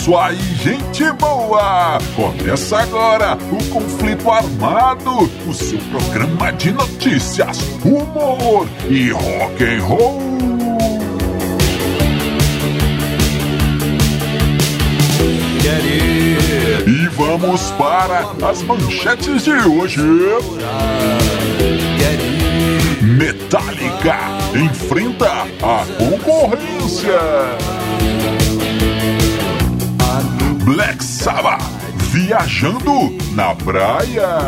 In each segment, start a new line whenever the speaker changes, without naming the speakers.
isso aí, gente boa! Começa agora o Conflito Armado, o seu programa de notícias, humor e rock and roll. E vamos para as manchetes de hoje. Metallica enfrenta a concorrência. Black Sabbath viajando na praia.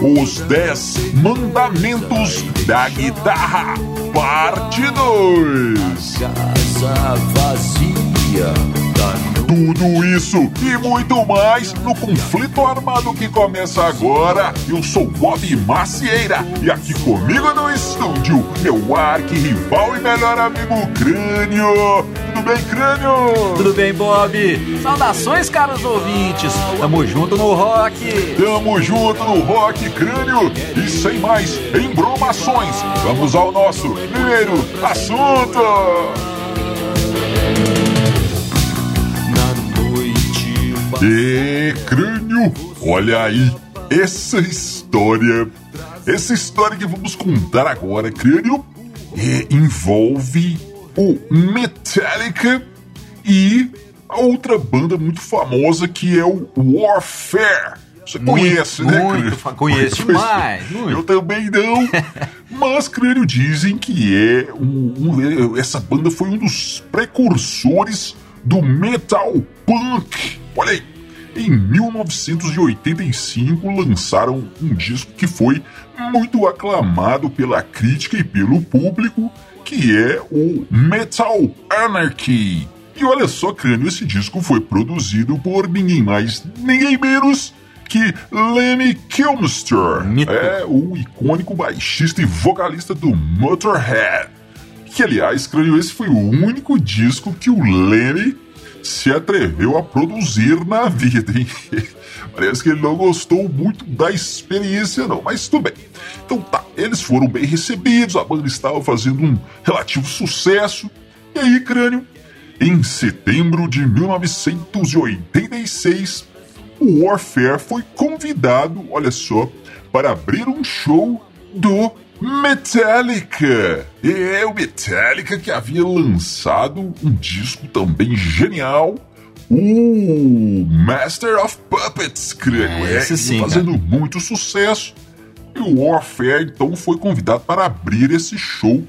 Os 10 Mandamentos da Guitarra, parte 2.
Casa vazia da
Tudo isso e muito mais no conflito armado que começa agora. Eu sou Bob Macieira e aqui comigo no estúdio, meu arqui-rival e melhor amigo Crânio. Tudo bem, Crânio?
Tudo bem, Bob? Saudações, caros ouvintes. Tamo junto no rock.
Tamo junto no Rock Crânio e sem mais embromações, vamos ao nosso primeiro assunto.
na noite
E crânio, olha aí, essa história, essa história que vamos contar agora, crânio, é, envolve o Metallica e a outra banda muito famosa que é o Warfare. Você conhece, né,
muito
Crânio?
fa- conheço demais, muito.
Eu também não. Mas, Crânio, dizem que é um, um- essa banda foi um dos precursores do metal punk. Olha aí. Em 1985 lançaram um disco que foi muito aclamado pela crítica e pelo público, que é o Metal Anarchy. E olha só, crânio, esse disco foi produzido por ninguém mais, ninguém menos que Lemmy Kilmister.
Mito.
É o icônico baixista e vocalista do Motorhead. Que, aliás, crânio, esse foi o único disco que o Lemmy se atreveu a produzir na vida, hein? Parece que ele não gostou muito da experiência, não, mas tudo bem. Então tá, eles foram bem recebidos, a banda estava fazendo um relativo sucesso. E aí, crânio, em setembro de 1986, o Warfare foi convidado, olha só, para abrir um show do Metallica. É o Metallica que havia lançado um disco também genial, o Master of Puppets, crânio.
É, esse
e
sim,
fazendo muito sucesso. E o Warfare então foi convidado para abrir esse show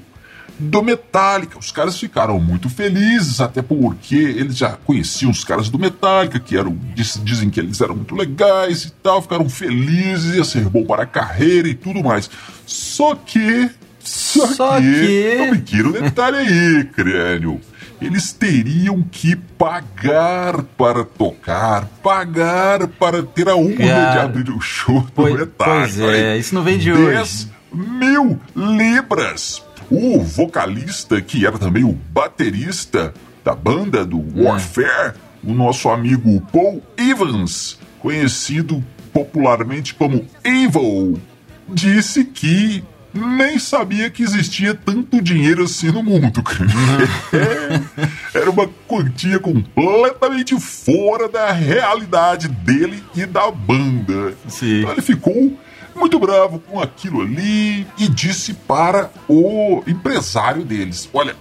do Metallica. Os caras ficaram muito felizes, até porque eles já conheciam os caras do Metallica, que eram diz- dizem que eles eram muito legais e tal, ficaram felizes, ia ser bom para a carreira e tudo mais. Só que. Só,
Só
que.
que-
Um pequeno detalhe aí, crânio. Eles teriam que pagar para tocar, pagar para ter a honra de
Cara,
abrir o show do
pois-
Metallica.
pois é, isso não vem de
10 mil libras. O vocalista, que era também o baterista da banda do Warfare, o nosso amigo Paul Evans, conhecido popularmente como Evil, disse que nem sabia que existia tanto dinheiro assim no mundo. cara. É, era uma quantia completamente fora da realidade dele e da banda.
Sim.
Então ele ficou muito bravo com aquilo ali e disse para o empresário deles: Olha,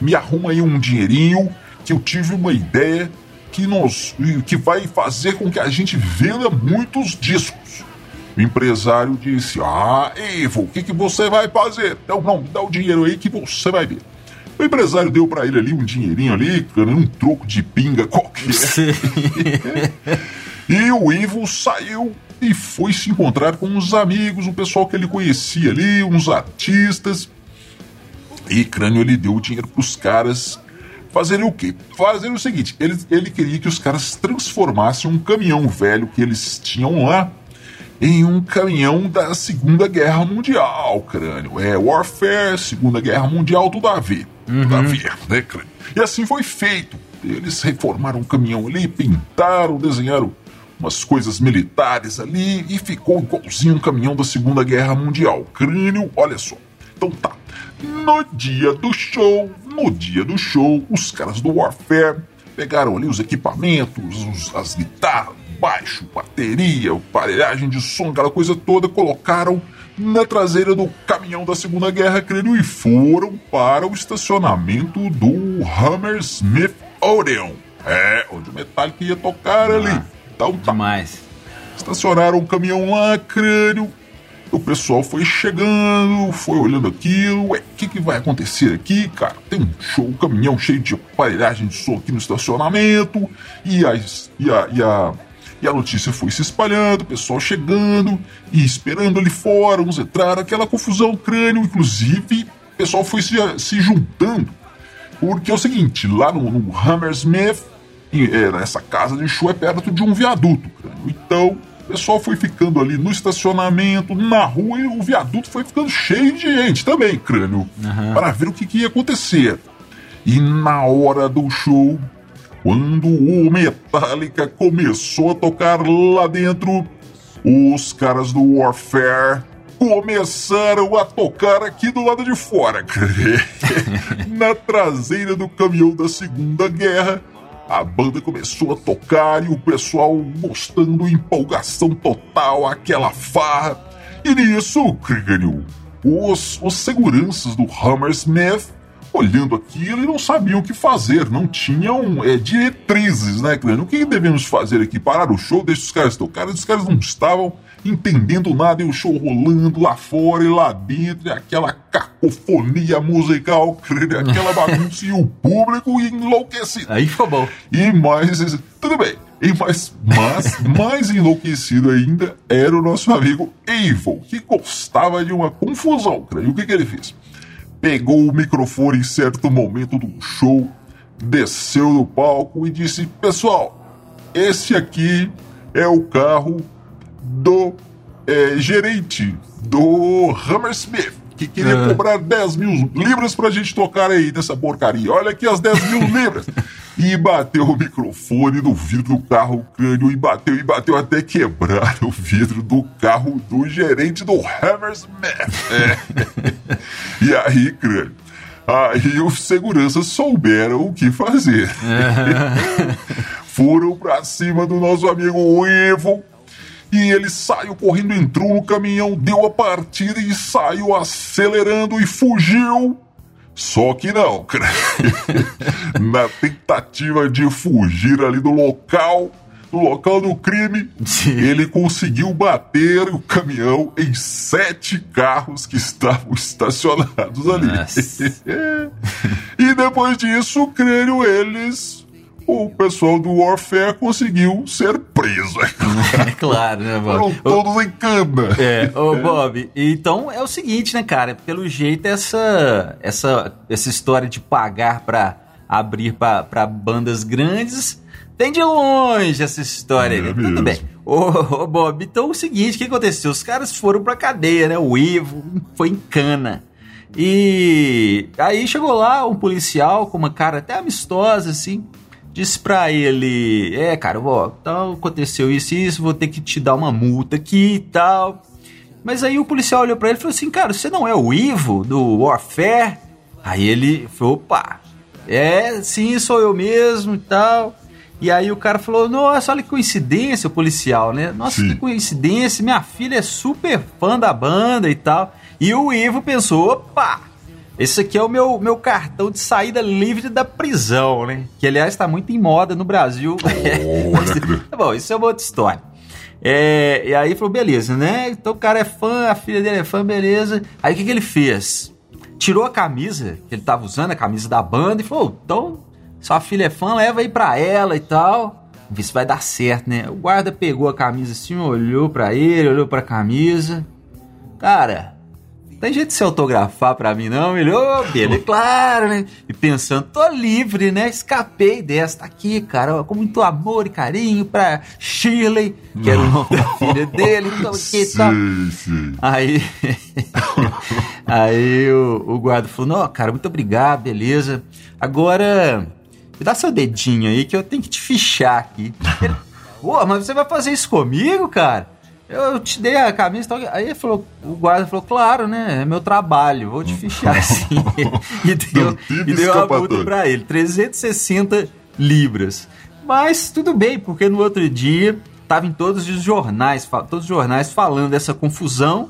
me arruma aí um dinheirinho que eu tive uma ideia que nos que vai fazer com que a gente venda muitos discos. O empresário disse: Ah, Ivo, o que, que você vai fazer? Não, não, me dá o dinheiro aí que você vai ver. O empresário deu para ele ali um dinheirinho ali, cara, um troco de pinga qualquer.
Sim.
E o Ivo saiu e foi se encontrar com uns amigos, um pessoal que ele conhecia ali, uns artistas. E Crânio ele deu o dinheiro pros caras fazerem o quê? Fazerem o seguinte: ele, ele queria que os caras transformassem um caminhão velho que eles tinham lá em um caminhão da Segunda Guerra Mundial, crânio. É Warfare, Segunda Guerra Mundial, tudo a ver. Tudo a ver, né, crânio? E assim foi feito. Eles reformaram o caminhão ali, pintaram, desenharam umas coisas militares ali e ficou igualzinho um caminhão da Segunda Guerra Mundial. Crânio, olha só. Então tá. No dia do show, no dia do show, os caras do Warfare pegaram ali os equipamentos, os- as guitarras, baixo, bateria, aparelhagem de som, aquela coisa toda, colocaram na traseira do caminhão da Segunda Guerra, creio, e foram para o estacionamento do Hammersmith Odeon. É, onde o Metallica ia tocar ali. Então tá.
Demais.
Estacionaram o caminhão lá, crânio. O pessoal foi chegando, foi olhando aquilo. Ué, o que, que vai acontecer aqui, cara? Tem um show, um caminhão cheio de aparelhagem de som aqui no estacionamento. E a, e a, e a, e a notícia foi se espalhando, o pessoal chegando e esperando ali fora. Uns entraram, aquela confusão, crânio. Inclusive, o pessoal foi se, se juntando. Porque é o seguinte, lá no, no Hammersmith, nessa casa de show é perto de um viaduto, crânio. Então, o pessoal foi ficando ali no estacionamento, na rua, e o viaduto foi ficando cheio de gente também, crânio, para ver o que, que ia acontecer. E na hora do show, quando o Metallica começou a tocar lá dentro, os caras do Warfare começaram a tocar aqui do lado de fora. Na traseira do caminhão da Segunda Guerra, a banda começou a tocar e o pessoal mostrando empolgação total, aquela farra. E nisso, Krieger, os, os seguranças do Hammersmith olhando aquilo e não sabiam o que fazer, não tinham é, diretrizes, né, Crânio? O que devemos fazer aqui? Parar o show, deixa os caras tocarem, os caras não estavam entendendo nada e o show rolando lá fora e lá dentro, e aquela cacofonia musical, aquela bagunça e o público enlouquecido.
Aí ficou bom.
E mais. Tudo bem. E mais, mas mais enlouquecido ainda era o nosso amigo Evil, que gostava de uma confusão, creio. O que, que ele fez? Pegou o microfone em certo momento do show, desceu do palco e disse: Pessoal, esse aqui é o carro do eh, gerente do Hammersmith, que queria
Ah.
cobrar 10 mil libras pra gente tocar aí nessa porcaria. Olha aqui as 10 mil libras. E bateu o microfone no vidro do carro, crânio, e bateu, e bateu até quebrar o vidro do carro do gerente do Hammersmith. É. E aí, crânio. Aí os seguranças souberam o que fazer. Foram pra cima do nosso amigo Evil. E ele saiu correndo, entrou no caminhão, deu a partida e saiu acelerando e fugiu. Só que não, cara. Na tentativa de fugir ali do local, do local do crime,
Sim.
ele conseguiu bater o caminhão em sete carros que estavam estacionados ali. E depois disso, creio eles, o pessoal do Warfare conseguiu ser preso.
É claro, né,
Foram
Bob? Ô,
todos em cana.
É, ô Bob, então é o seguinte, né, cara? Pelo jeito, essa, essa, essa história de pagar pra abrir pra, pra bandas grandes tem de longe essa história,
É mesmo.
Tudo bem. Ô, ô, Bob, então é o seguinte, o que aconteceu? Os caras foram pra cadeia, né? O Ivo foi em cana. E aí chegou lá um policial com uma cara até amistosa, assim, disse pra ele: É, cara, ó, então aconteceu isso e isso, vou ter que te dar uma multa aqui e tal. Mas aí o policial olhou pra ele e falou assim: Cara, você não é o Ivo do Warfare? Aí ele falou: Opa, é, sim, sou eu mesmo e tal. E aí o cara falou: Nossa, olha que coincidência, o policial, né? Nossa,
Sim.
que coincidência, minha filha é super fã da banda e tal. E o Ivo pensou: Opa, esse aqui é o meu, meu cartão de saída livre da prisão, né? Que aliás está muito em moda no Brasil.
Olha,
Tá bom, isso é uma outra história. É, e aí falou, beleza, né? Então o cara é fã, a filha dele é fã, beleza. Aí o que, que ele fez? Tirou a camisa que ele tava usando, a camisa da banda, e falou: então, sua filha é fã, leva aí pra ela e tal. Ver se vai dar certo, né? O guarda pegou a camisa assim, olhou pra ele, olhou pra camisa. Cara, tem jeito de se autografar pra mim, não? Ele, ô, é claro, né? E pensando, tô livre, né? Escapei dessa. Tá aqui, cara, com muito amor e carinho pra Shirley, que era o nome da filha dele. Então, aqui e tal.
Sim, sim.
Aí, aí o, o guarda falou: Não, cara, muito obrigado, beleza. Agora, me dá seu dedinho aí que eu tenho que te fichar aqui. Ele, Pô, mas você vai fazer isso comigo, cara? Eu te dei a camisa e tal. Aí ele falou, o guarda falou, claro, né? É meu trabalho, vou te fichar assim. e deu, e deu a multa pra ele, 360 libras. Mas tudo bem, porque no outro dia tava em todos os jornais, todos os jornais falando dessa confusão.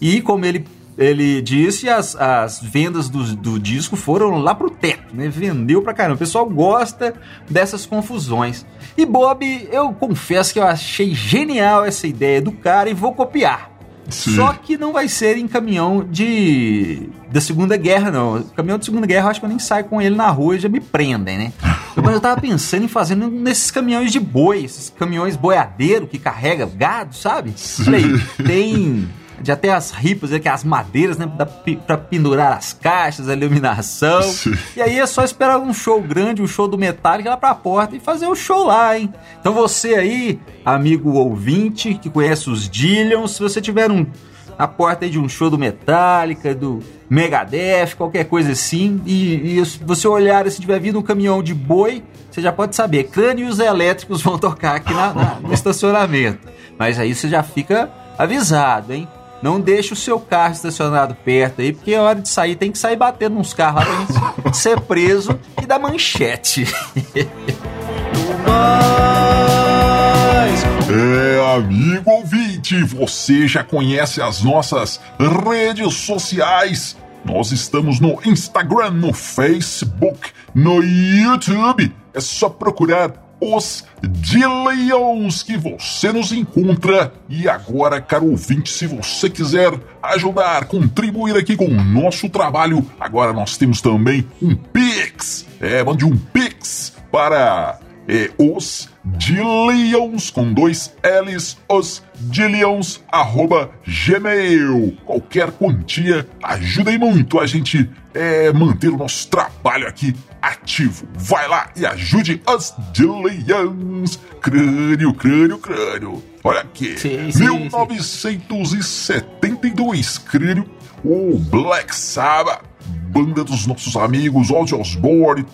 E como ele, ele disse, as, as vendas do, do disco foram lá pro teto, né? Vendeu pra caramba. O pessoal gosta dessas confusões. E Bob, eu confesso que eu achei genial essa ideia do cara e vou copiar.
Sim.
Só que não vai ser em caminhão de da Segunda Guerra, não. Caminhão de Segunda Guerra, eu acho que eu nem saio com ele na rua e já me prendem, né? Mas eu tava pensando em fazer nesses caminhões de boi, esses caminhões boiadeiro que carrega gado, sabe? Falei, tem já tem as ripas, que é as madeiras, né, da, pra pendurar as caixas, a iluminação.
Sim.
E aí é só esperar um show grande, um show do Metallica lá pra porta e fazer o show lá, hein? Então você aí, amigo ouvinte, que conhece os Dillions, se você tiver um a porta aí de um show do Metallica, do Megadeth, qualquer coisa assim, e, e você olhar se tiver vindo um caminhão de boi, você já pode saber, crânios elétricos vão tocar aqui na- na- no estacionamento. Mas aí você já fica avisado, hein? Não deixe o seu carro estacionado perto aí, porque a hora de sair tem que sair batendo nos carros lá pra gente ser preso e dar manchete.
É, amigo ouvinte, você já conhece as nossas redes sociais? Nós estamos no Instagram, no Facebook, no YouTube. É só procurar os Dillions que você nos encontra. E agora, caro ouvinte, se você quiser ajudar, contribuir aqui com o nosso trabalho, agora nós temos também um Pix. É, mande um Pix para é, os Dillions com dois L's, os Dillions, arroba gmail. Qualquer quantia ajuda aí muito a gente é, manter o nosso trabalho aqui ativo. Vai lá e ajude os Dillions. Crânio, crânio, crânio. Olha aqui,
Sim, sim,
1972, crânio, o Black Sabbath, banda dos nossos amigos Ozzy Osbourne,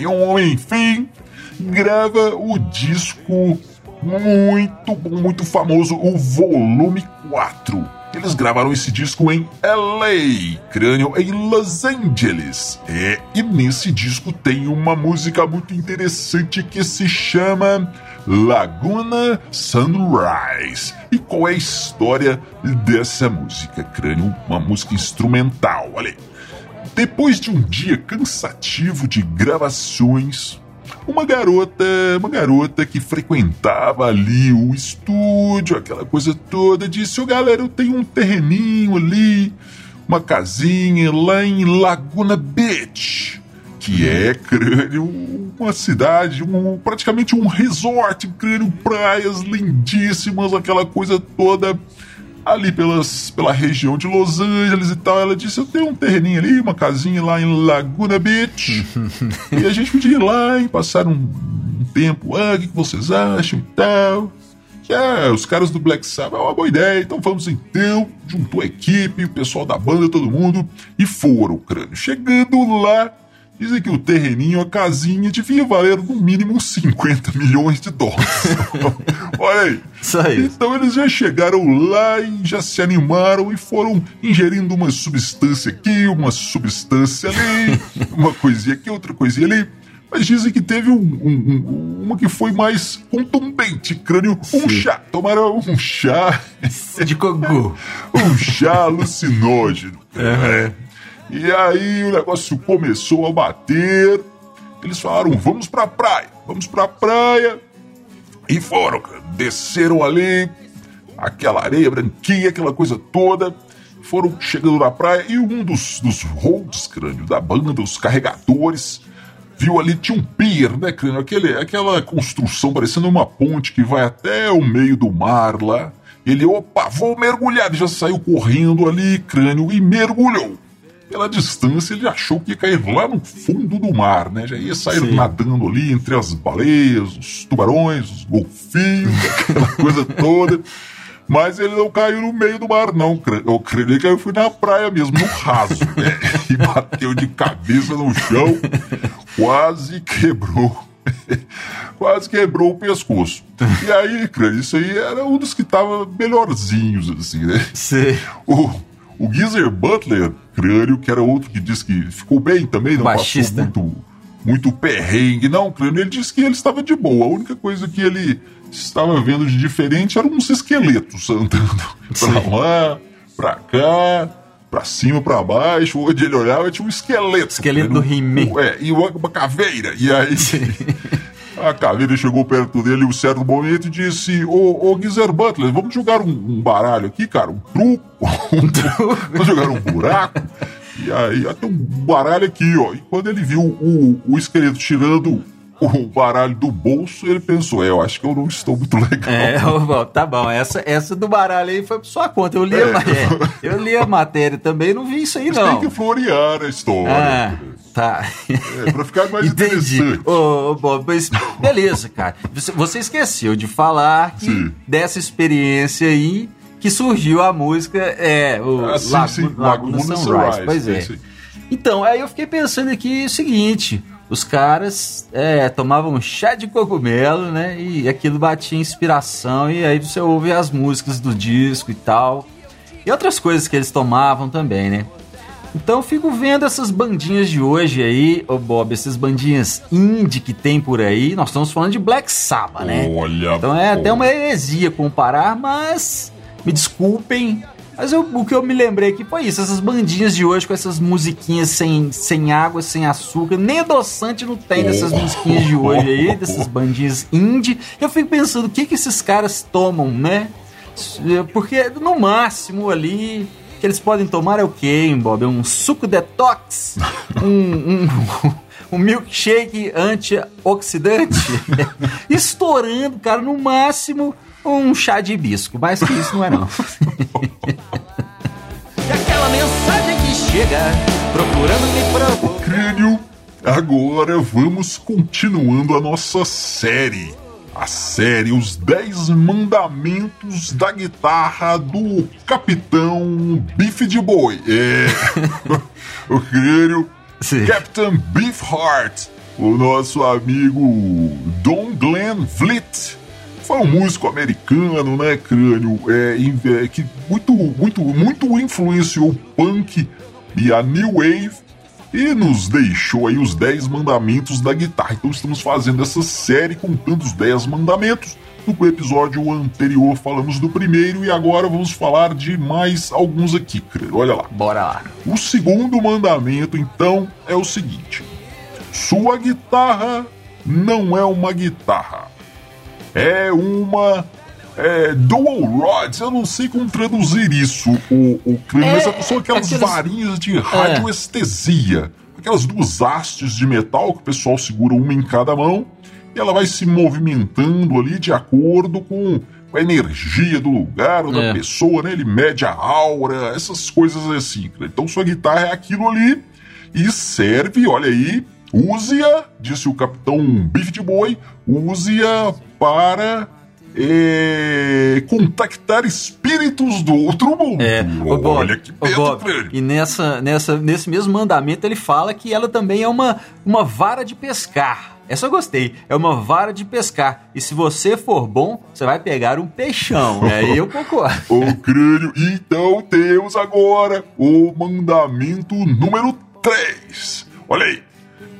Iommi, enfim, grava o disco muito muito famoso, o Volume 4. Eles gravaram esse disco em LA, crânio em Los Angeles. É, e nesse disco tem uma música muito interessante que se chama Laguna Sunrise. E qual é a história dessa música, crânio? Uma música instrumental, olha aí. Depois de um dia cansativo de gravações, uma garota, uma garota que frequentava ali o estúdio, aquela coisa toda, disse: Ô galera, eu tenho um terreninho ali, uma casinha lá em Laguna Beach, que é, crânio, uma cidade, um, praticamente um resort, crânio, praias lindíssimas, aquela coisa toda ali pelas, pela região de Los Angeles e tal. Ela disse: Eu tenho um terreninho ali, uma casinha lá em Laguna Beach. e a gente podia ir lá e passar um, um tempo. Ah, o que, que vocês acham e tal. Que, ah, os caras do Black Sabbath é uma boa ideia, então vamos então. Juntou a equipe, o pessoal da banda, todo mundo, e foram, crânio. Chegando lá, dizem que o terreninho, a casinha, devia valer no mínimo 50 milhões de dólares. Olha aí.
Isso aí.
Então eles já chegaram lá e já se animaram e foram ingerindo uma substância aqui, uma substância ali, uma coisinha aqui, outra coisinha ali. Mas dizem que teve um, um- um- uma que foi mais contundente, crânio, um chá. Tomaram um chá,
De cogu.
um chá alucinógeno. É. E aí o negócio começou a bater. Eles falaram: vamos pra praia, vamos pra praia. E foram, desceram ali, aquela areia branquinha, aquela coisa toda. Foram chegando na praia e um dos, dos holds, crânio, da banda, os carregadores, viu ali, tinha um pier, né, crânio? Aquele, aquela construção parecendo uma ponte que vai até o meio do mar lá. Ele, opa, vou mergulhar. Ele já saiu correndo ali, crânio, e mergulhou. Pela distância, ele achou que ia cair lá no fundo do mar, né? Já ia sair
Sim.
nadando ali entre as baleias, os tubarões, os golfinhos, aquela coisa toda. Mas ele não caiu no meio do mar, não. Eu creio que ele foi na praia mesmo, no raso, né? E bateu de cabeça no chão, quase quebrou quase quebrou o pescoço. E aí, cara, isso aí era um dos que tava melhorzinhos, assim, né?
Sim.
O, o Geezer Butler, crânio, que era outro que disse que ficou bem também, não
Baixista.
passou muito, muito perrengue. Não, crânio, ele disse que ele estava de boa. A única coisa que ele estava vendo de diferente eram uns esqueletos andando pra lá, pra cá, pra cima, pra baixo. Onde ele olhava tinha um esqueleto.
Esqueleto do He-Man.
É, e uma, uma caveira. E aí. A caveira chegou perto dele em um certo momento e disse: Ô, ô Geezer Butler, vamos jogar um, um baralho aqui, cara? Um truco? Um truco? vamos jogar um buraco? E aí, até um baralho aqui, ó. E quando ele viu o, o esqueleto tirando o baralho do bolso, ele pensou: É, eu acho que eu não estou muito legal.
É, tá bom. Essa, essa do baralho aí foi por sua conta. Eu li, a,
É.
ma- é, eu li a matéria também, não vi isso aí,
Mas
não.
Tem que florear a história.
Ah, tá.
É, pra ficar mais
Entendi.
interessante.
Ô, ô, Bob, mas beleza, cara. Você, você esqueceu de falar dessa experiência aí que surgiu a música é o
Ah, sim,
Lago-
sim,
Laguna,
Laguna
Sunrise.
Sunrise,
Pois
é.
Então, aí eu fiquei pensando aqui o seguinte: os caras é, tomavam chá de cogumelo, né? E aquilo batia inspiração, e aí você ouve as músicas do disco e tal. E outras coisas que eles tomavam também, né? Então eu fico vendo essas bandinhas de hoje aí, ô Bob, essas bandinhas indie que tem por aí. Nós estamos falando de Black Sabbath, né?
Olha.
Então é
pô.
até uma heresia comparar, mas me desculpem. Mas eu- o que eu me lembrei aqui foi isso: essas bandinhas de hoje com essas musiquinhas sem, sem água, sem açúcar, nem adoçante não tem dessas musiquinhas de hoje aí, dessas bandinhas indie. Eu fico pensando o que, que esses caras tomam, né? Porque no máximo ali. que eles podem tomar é o quê, hein, Bob? Um suco detox? Um, um, um milkshake antioxidante? Estourando, cara, no máximo um chá de hibisco. Mais que isso não é, não. e aquela mensagem que chega procurando me provocar.
Crânio, agora vamos continuando a nossa série. A série Os 10 Mandamentos da Guitarra do Capitão Biff de Boi. É. o crânio
Sim.
Captain Beefheart, o nosso amigo Don Glenn Vliet. Foi um músico americano, né, crânio? É, é, que muito, muito, muito influenciou o punk e a new wave e nos deixou aí os 10 mandamentos da guitarra. Então estamos fazendo essa série contando os 10 mandamentos. No episódio anterior falamos do primeiro e agora vamos falar de mais alguns aqui, crânio. Olha lá.
Bora lá.
O segundo mandamento, então, é o seguinte: sua guitarra não é uma guitarra, é uma é, dual rods. Eu não sei como traduzir isso, o, o crânio,
É,
mas são aquelas
aqueles-
varinhas de radioestesia, aquelas duas hastes de metal que o pessoal segura uma em cada mão e ela vai se movimentando ali de acordo com a energia do lugar ou da
É.
pessoa, né? Ele mede a aura, essas coisas assim. Então sua guitarra é aquilo ali e serve, olha aí, use-a, disse o capitão Biff de Boi, use-a para é, contactar espíritos do outro mundo.
É, ô Bob,
olha que medo,
Bob, e nessa, nessa, nesse mesmo mandamento ele fala que ela também é uma, uma vara de pescar. Essa eu gostei. É uma vara de pescar. E se você for bom, você vai pegar um peixão. E aí eu concordo.
O crânio. Então temos agora o mandamento número 3. Olha aí.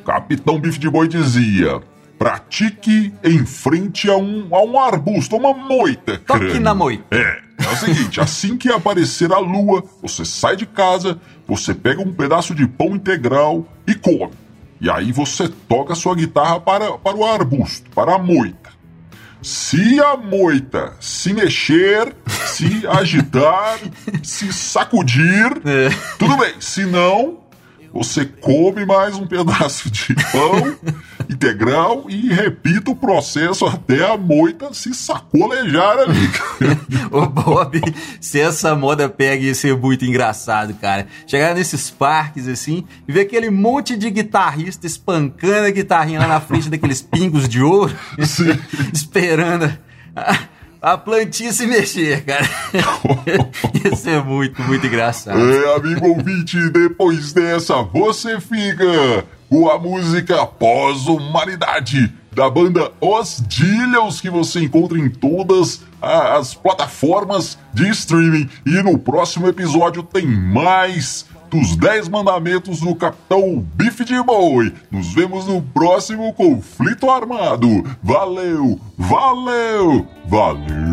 Capitão Bife de Boi dizia: pratique em frente a um, a um arbusto, a uma moita.
Toque
crânio."
na moita.
É. É o seguinte: assim que aparecer a lua, você sai de casa, você pega um pedaço de pão integral e come. E aí você toca a sua guitarra para, para o arbusto, para a moita. Se a moita se mexer, se agitar, se sacudir,
É.
tudo bem. Se não, você come mais um pedaço de pão integral e repita o processo até a moita se sacolejar ali.
Ô Bob, se essa moda pega ia ser muito engraçado, cara. Chegar nesses parques assim e ver aquele monte de guitarrista espancando a guitarrinha lá na frente daqueles pingos de ouro, esperando a, a plantinha se mexer, cara. ia ser muito, muito engraçado.
É, amigo ouvinte, depois dessa você fica com a música Pós-Humanidade
da banda Os Dillions, que você encontra em todas as plataformas de streaming. E no próximo episódio tem mais dos 10 mandamentos do Capitão Bife de Boi. Nos vemos no próximo conflito armado. Valeu, valeu, valeu.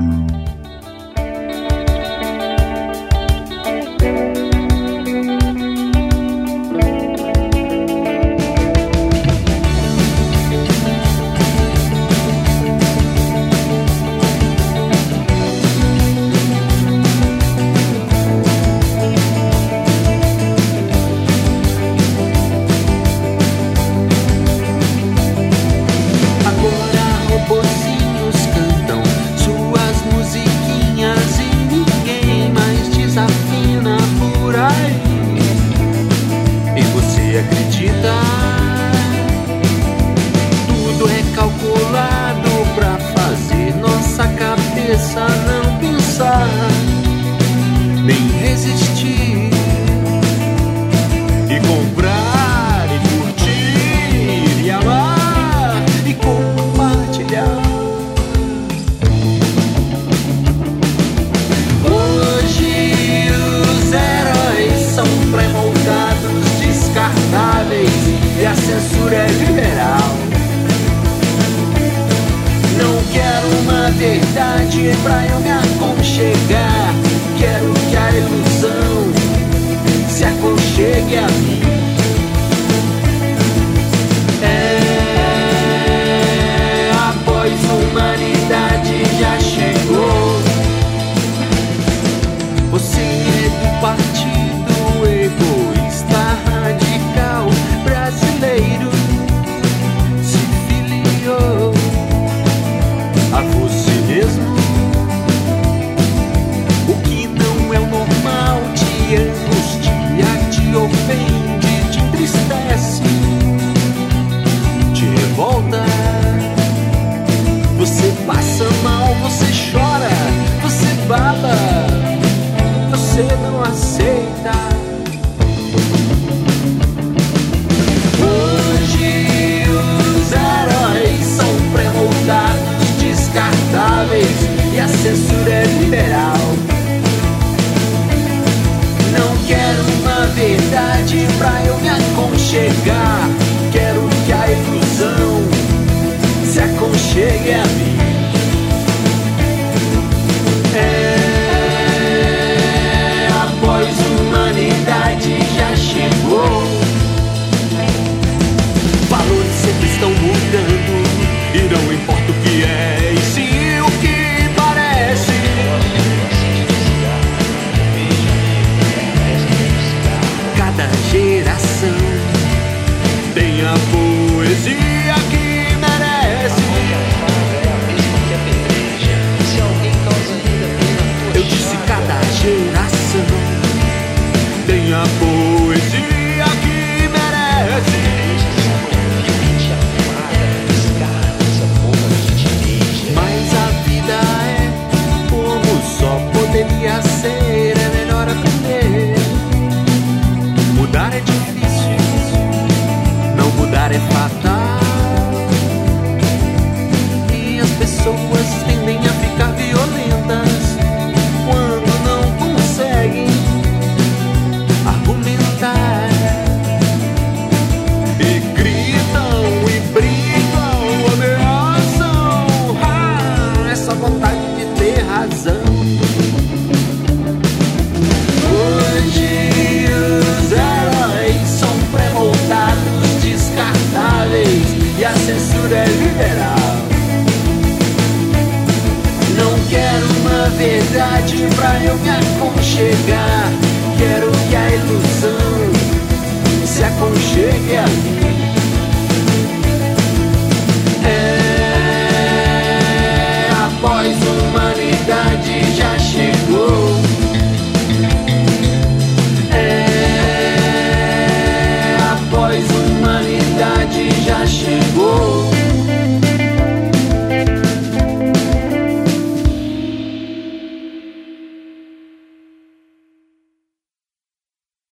chegar. Verdade Jerusalem.